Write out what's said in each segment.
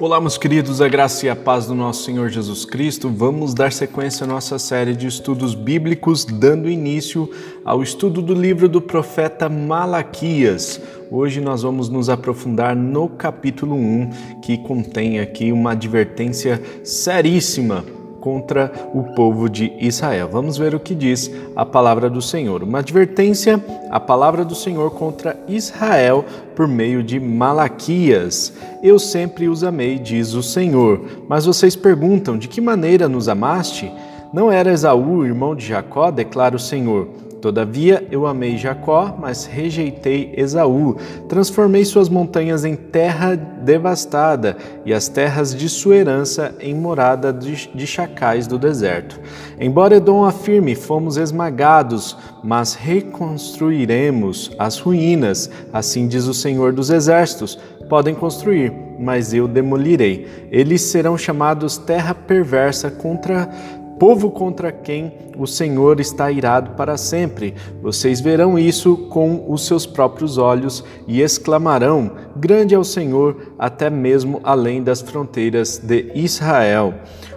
Olá, meus queridos, a graça e a paz do nosso Senhor Jesus Cristo. Vamos dar sequência à nossa série de estudos bíblicos, dando início ao estudo do livro do profeta Malaquias. Hoje nós vamos nos aprofundar no capítulo 1, que contém aqui uma advertência seríssima contra o povo de Israel. Vamos ver o que diz a palavra do Senhor. Uma advertência, a palavra do Senhor contra Israel por meio de Malaquias. Eu sempre os amei, diz o Senhor. Mas vocês perguntam: de que maneira nos amaste? Não era Esaú, irmão de Jacó, declara o Senhor. Todavia eu amei Jacó, mas rejeitei Esaú. Transformei suas montanhas em terra devastada e as terras de sua herança em morada de chacais do deserto. Embora Edom afirme, fomos esmagados, mas reconstruiremos as ruínas, assim diz o Senhor dos Exércitos. Podem construir, mas eu demolirei. Eles serão chamados terra perversa contra povo contra quem o Senhor está irado para sempre. Vocês verão isso com os seus próprios olhos e exclamarão: Grande é o Senhor, até mesmo além das fronteiras de Israel.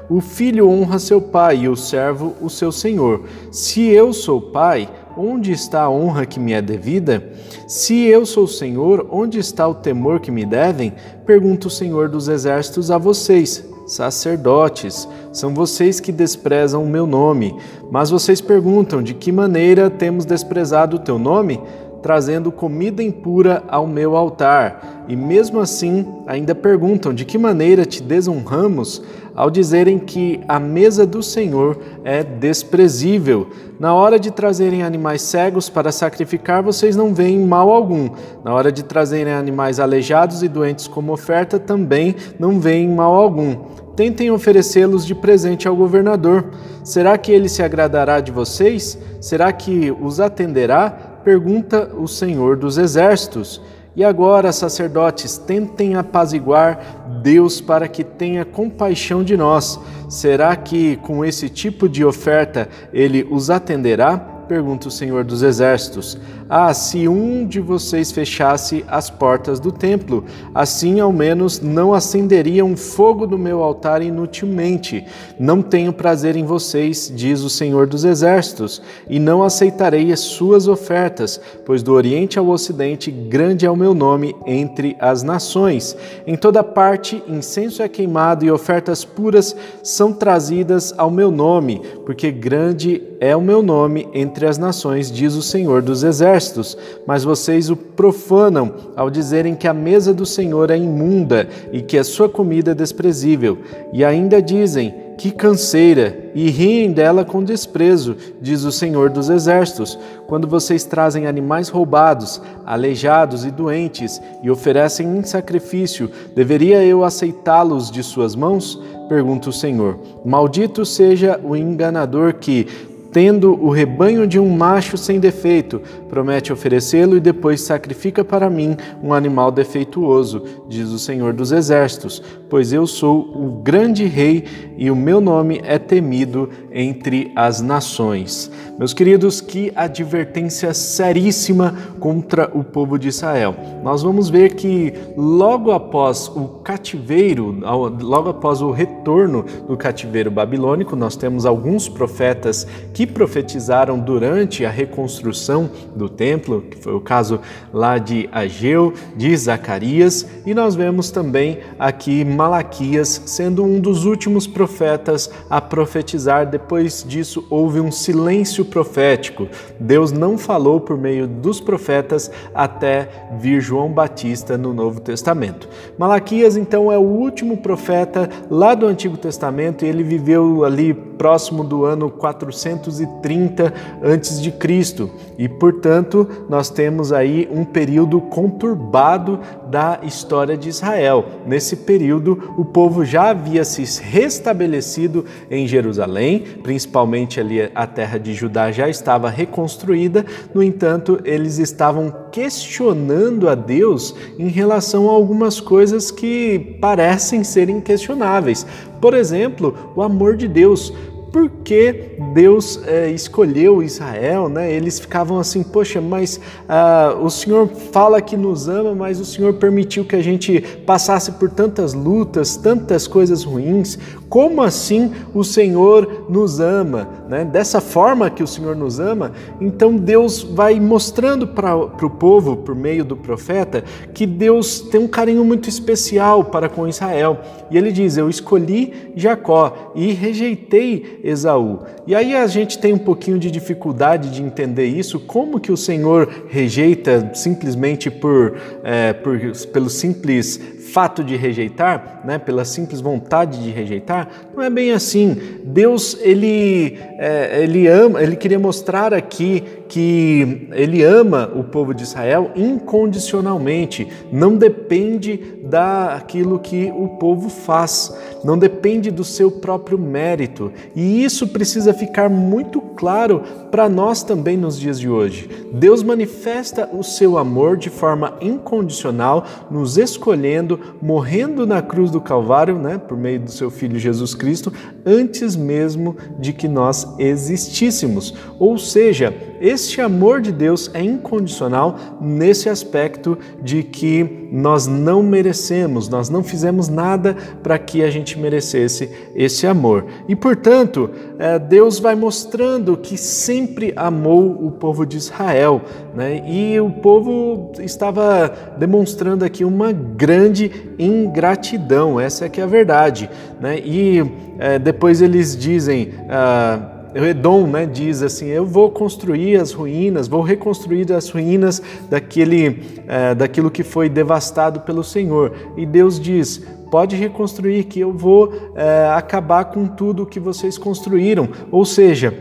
O filho honra seu pai e o servo o seu senhor. Se eu sou pai, onde está a honra que me é devida? Se eu sou senhor, onde está o temor que me devem? Pergunta o Senhor dos exércitos a vocês sacerdotes, são vocês que desprezam o meu nome. Mas vocês perguntam: de que maneira temos desprezado o teu nome? Trazendo comida impura ao meu altar. E mesmo assim, ainda perguntam: de que maneira te desonramos? Ao dizerem que a mesa do Senhor é desprezível. Na hora de trazerem animais cegos para sacrificar, vocês não veem mal algum. Na hora de trazerem animais aleijados e doentes como oferta, também não veem mal algum tentem oferecê-los de presente ao governador. Será que ele se agradará de vocês? Será que os atenderá? Pergunta o Senhor dos Exércitos. E agora, sacerdotes, tentem apaziguar Deus para que tenha compaixão de nós. Será que com esse tipo de oferta ele os atenderá? pergunta o Senhor dos Exércitos: Ah, se um de vocês fechasse as portas do templo, assim ao menos não acenderia um fogo do meu altar inutilmente. Não tenho prazer em vocês, diz o Senhor dos Exércitos, e não aceitarei as suas ofertas, pois do Oriente ao Ocidente grande é o meu nome entre as nações. Em toda parte incenso é queimado e ofertas puras são trazidas ao meu nome, porque grande é o meu nome entre as nações, diz o Senhor dos Exércitos, mas vocês o profanam ao dizerem que a mesa do Senhor é imunda e que a sua comida é desprezível, e ainda dizem que canseira, e riem dela com desprezo, diz o Senhor dos Exércitos, quando vocês trazem animais roubados, aleijados e doentes e oferecem em sacrifício, deveria eu aceitá-los de suas mãos? Pergunta o Senhor. Maldito seja o enganador que, tendo o rebanho de um macho sem defeito, promete oferecê-lo e depois sacrifica para mim um animal defeituoso, diz o Senhor dos Exércitos, pois eu sou o grande rei e o meu nome é temido entre as nações. Meus queridos, que advertência seríssima contra o povo de Israel. Nós vamos ver que logo após o cativeiro, logo após o retorno do cativeiro babilônico, nós temos alguns profetas que profetizaram durante a reconstrução do templo, que foi o caso lá de Ageu, de Zacarias, e nós vemos também aqui Malaquias sendo um dos últimos profetas a profetizar. Depois disso, houve um silêncio profético. Deus não falou por meio dos profetas até vir João Batista no Novo Testamento. Malaquias, então, é o último profeta lá do Antigo Testamento e ele viveu ali próximo do ano 400 230 antes de Cristo e, portanto, nós temos aí um período conturbado da história de Israel. Nesse período, o povo já havia se restabelecido em Jerusalém, principalmente ali a terra de Judá já estava reconstruída. No entanto, eles estavam questionando a Deus em relação a algumas coisas que parecem serem questionáveis. Por exemplo, o amor de Deus por que Deus é, escolheu Israel, né? Eles ficavam assim, poxa, mas ah, o Senhor fala que nos ama, mas o Senhor permitiu que a gente passasse por tantas lutas, tantas coisas ruins. Como assim o Senhor nos ama? Né? Dessa forma que o Senhor nos ama, então Deus vai mostrando para o povo, por meio do profeta, que Deus tem um carinho muito especial para com Israel. E ele diz: Eu escolhi Jacó e rejeitei Esaú. E aí a gente tem um pouquinho de dificuldade de entender isso, como que o Senhor rejeita simplesmente por, é, por pelo simples fato de rejeitar, né, pela simples vontade de rejeitar, não é bem assim. Deus ele é, ele ama, ele queria mostrar aqui que ele ama o povo de Israel incondicionalmente, não depende daquilo que o povo faz, não depende do seu próprio mérito. E isso precisa ficar muito claro para nós também nos dias de hoje. Deus manifesta o seu amor de forma incondicional, nos escolhendo, morrendo na cruz do Calvário, né, por meio do seu filho Jesus Cristo, antes mesmo de que nós existíssemos. Ou seja, este amor de Deus é incondicional nesse aspecto de que nós não merecemos, nós não fizemos nada para que a gente merecesse esse amor. E portanto, é, Deus vai mostrando que sempre amou o povo de Israel, né? e o povo estava demonstrando aqui uma grande ingratidão, essa é que é a verdade. Né? E é, depois eles dizem. Ah, Edom né, diz assim: Eu vou construir as ruínas, vou reconstruir as ruínas daquele, é, daquilo que foi devastado pelo Senhor. E Deus diz: Pode reconstruir, que eu vou é, acabar com tudo que vocês construíram. Ou seja,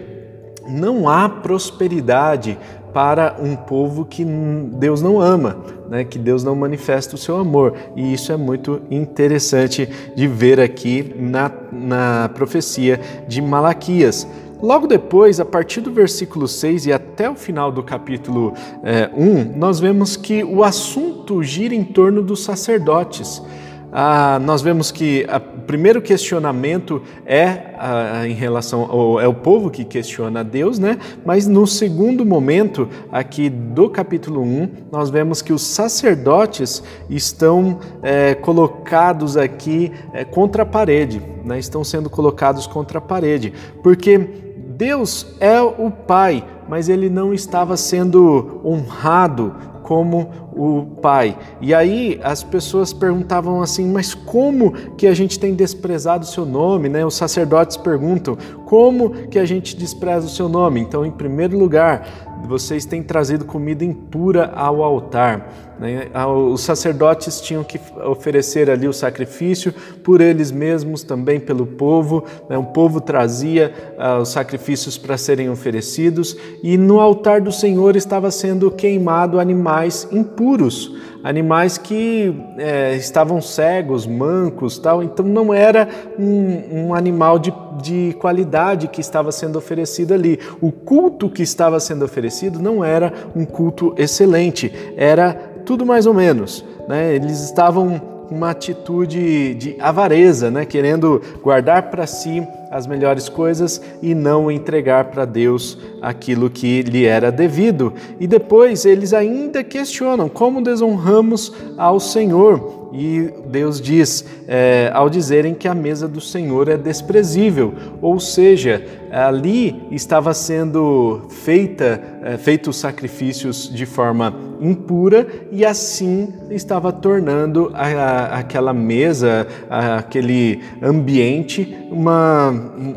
não há prosperidade para um povo que Deus não ama, né? que Deus não manifesta o seu amor. E isso é muito interessante de ver aqui na, na profecia de Malaquias. Logo depois, a partir do versículo 6 e até o final do capítulo é, 1, nós vemos que o assunto gira em torno dos sacerdotes. Ah, nós vemos que o primeiro questionamento é ah, em relação é o povo que questiona Deus, né? Mas no segundo momento aqui do capítulo 1, nós vemos que os sacerdotes estão é, colocados aqui é, contra a parede, né? Estão sendo colocados contra a parede, porque Deus é o Pai, mas ele não estava sendo honrado como o Pai. E aí as pessoas perguntavam assim: mas como que a gente tem desprezado o seu nome? Né? Os sacerdotes perguntam: como que a gente despreza o seu nome? Então, em primeiro lugar, vocês têm trazido comida impura ao altar. Né? Os sacerdotes tinham que oferecer ali o sacrifício por eles mesmos, também pelo povo. Né? O povo trazia uh, os sacrifícios para serem oferecidos e no altar do Senhor estava sendo queimado animais impuros animais que é, estavam cegos, mancos, tal. Então não era um, um animal de, de qualidade que estava sendo oferecido ali. O culto que estava sendo oferecido não era um culto excelente, era tudo mais ou menos. Né? Eles estavam uma atitude de avareza, né? querendo guardar para si as melhores coisas e não entregar para Deus aquilo que lhe era devido. E depois eles ainda questionam como desonramos ao Senhor. E Deus diz, é, ao dizerem que a mesa do Senhor é desprezível, ou seja, ali estava sendo feita, é, feitos sacrifícios de forma impura e assim estava tornando a, a, aquela mesa, a, aquele ambiente, uma,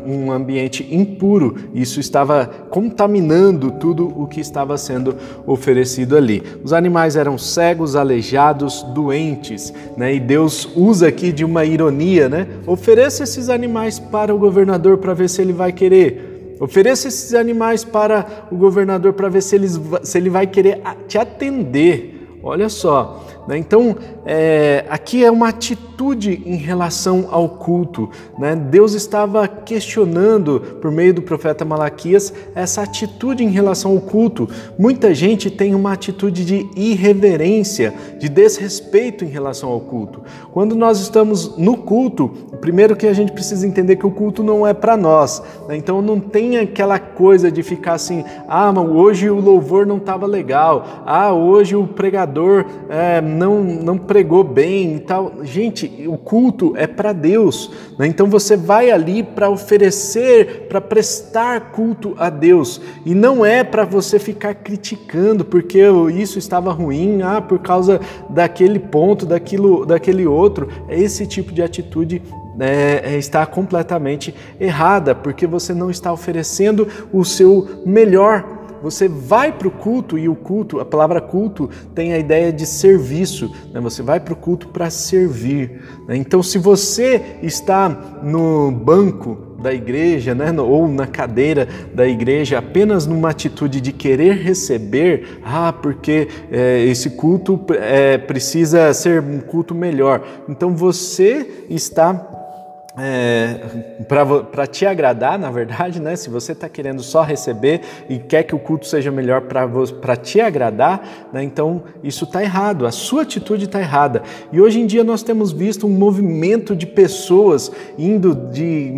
um ambiente impuro. Isso estava contaminando tudo o que estava sendo oferecido ali. Os animais eram cegos, aleijados, doentes, né? e Deus usa aqui de uma ironia, né? Ofereça esses animais para o governador para ver se ele vai querer. Ofereça esses animais para o governador para ver se, eles, se ele vai querer te atender. Olha só, Né? Então, é, aqui é uma atitude em relação ao culto. Né? Deus estava questionando, por meio do profeta Malaquias, essa atitude em relação ao culto. Muita gente tem uma atitude de irreverência, de desrespeito em relação ao culto. Quando nós estamos no culto, primeiro que a gente precisa entender que o culto não é para nós. Né? Então, não tem aquela coisa de ficar assim, ah, hoje o louvor não estava legal, ah, hoje o pregador é, não, não pregou bem e tal. Gente, o culto é para Deus, né? então você vai ali para oferecer, para prestar culto a Deus e não é para você ficar criticando porque isso estava ruim, ah, por causa daquele ponto, daquilo, daquele outro. É esse tipo de atitude é, está completamente errada, porque você não está oferecendo o seu melhor você vai para o culto e o culto, a palavra culto tem a ideia de serviço. Né? Você vai para o culto para servir. Né? Então, se você está no banco da igreja, né, ou na cadeira da igreja, apenas numa atitude de querer receber, ah, porque é, esse culto é, precisa ser um culto melhor. Então você está é, para te agradar, na verdade, né? Se você está querendo só receber e quer que o culto seja melhor para te agradar, né? então isso está errado, a sua atitude está errada. E hoje em dia nós temos visto um movimento de pessoas indo de,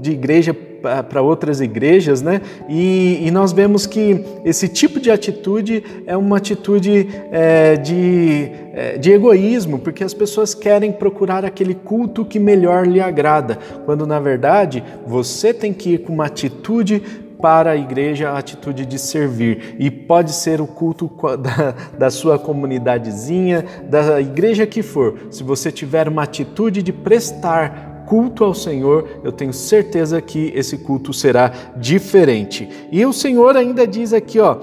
de igreja para outras igrejas, né? E, e, nós vemos que esse tipo de atitude é uma atitude é, de, é, de egoísmo, porque as pessoas querem procurar aquele culto que melhor lhe agrada, quando na verdade você tem que ir com uma atitude para a igreja a atitude de servir. E pode ser o culto da, da, sua comunidadezinha, da igreja que for. Se você tiver uma atitude de prestar culto ao Senhor, eu tenho certeza que esse culto será diferente. E o Senhor ainda diz aqui, ó,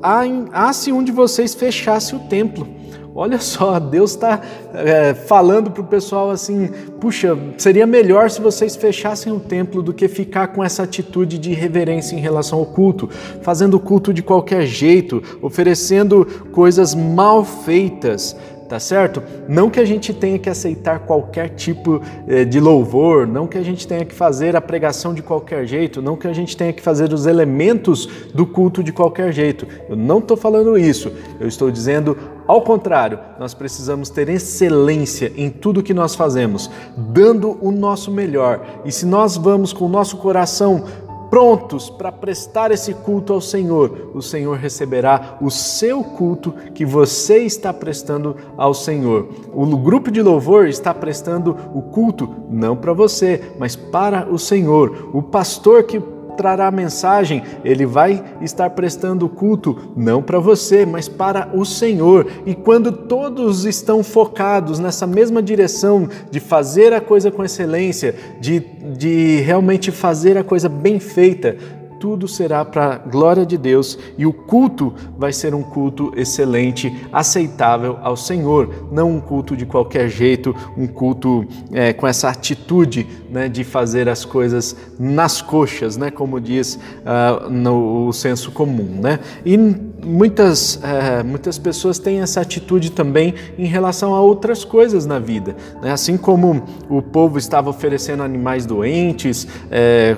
ah, se um de vocês fechasse o templo. Olha só, Deus está é, falando para o pessoal assim: puxa, seria melhor se vocês fechassem o templo do que ficar com essa atitude de reverência em relação ao culto, fazendo culto de qualquer jeito, oferecendo coisas mal feitas tá certo? Não que a gente tenha que aceitar qualquer tipo eh, de louvor, não que a gente tenha que fazer a pregação de qualquer jeito, não que a gente tenha que fazer os elementos do culto de qualquer jeito. Eu não estou falando isso, eu estou dizendo ao contrário, nós precisamos ter excelência em tudo que nós fazemos, dando o nosso melhor. E se nós vamos com o nosso coração prontos para prestar esse culto ao Senhor, o Senhor receberá o seu culto que você está prestando ao Senhor. O grupo de louvor está prestando o culto não para você, mas para o Senhor. O pastor que trará a mensagem, ele vai estar prestando culto não para você, mas para o Senhor. E quando todos estão focados nessa mesma direção de fazer a coisa com excelência, de, de realmente fazer a coisa bem feita, tudo será para a glória de Deus e o culto vai ser um culto excelente, aceitável ao Senhor, não um culto de qualquer jeito, um culto é, com essa atitude né, de fazer as coisas nas coxas, né, como diz uh, no senso comum. Né? E muitas, uh, muitas pessoas têm essa atitude também em relação a outras coisas na vida. Né? Assim como o povo estava oferecendo animais doentes, é,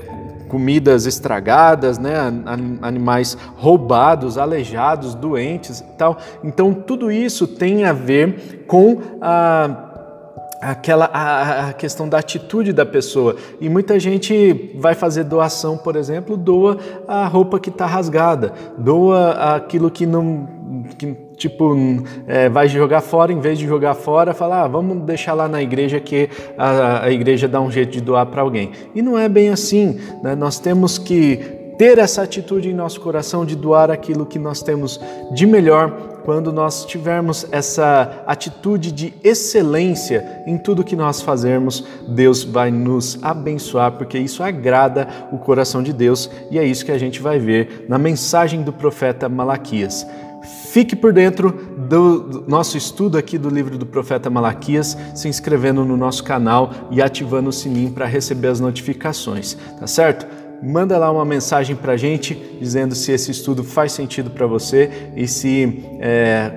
comidas estragadas, né, animais roubados, aleijados, doentes e tal. Então tudo isso tem a ver com a aquela a, questão da atitude da pessoa. E muita gente vai fazer doação, por exemplo, doa a roupa que está rasgada, doa aquilo que não que, tipo é, vai jogar fora, em vez de jogar fora, fala, ah, vamos deixar lá na igreja que a, a igreja dá um jeito de doar para alguém. E não é bem assim. Né? Nós temos que ter essa atitude em nosso coração de doar aquilo que nós temos de melhor quando nós tivermos essa atitude de excelência em tudo que nós fazermos, Deus vai nos abençoar, porque isso agrada o coração de Deus e é isso que a gente vai ver na mensagem do profeta Malaquias. Fique por dentro do nosso estudo aqui do livro do profeta Malaquias, se inscrevendo no nosso canal e ativando o sininho para receber as notificações, tá certo? manda lá uma mensagem para a gente dizendo se esse estudo faz sentido para você e se é,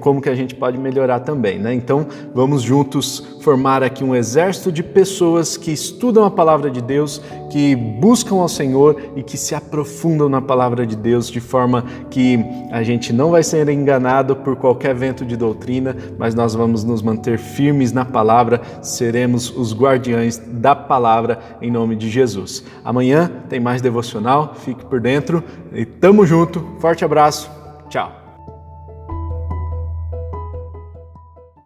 como que a gente pode melhorar também, né? Então vamos juntos formar aqui um exército de pessoas que estudam a palavra de Deus, que buscam ao Senhor e que se aprofundam na palavra de Deus de forma que a gente não vai ser enganado por qualquer vento de doutrina, mas nós vamos nos manter firmes na palavra, seremos os guardiães da palavra em nome de Jesus. Amanhã tem mais devocional, fique por dentro e tamo junto. Forte abraço. Tchau.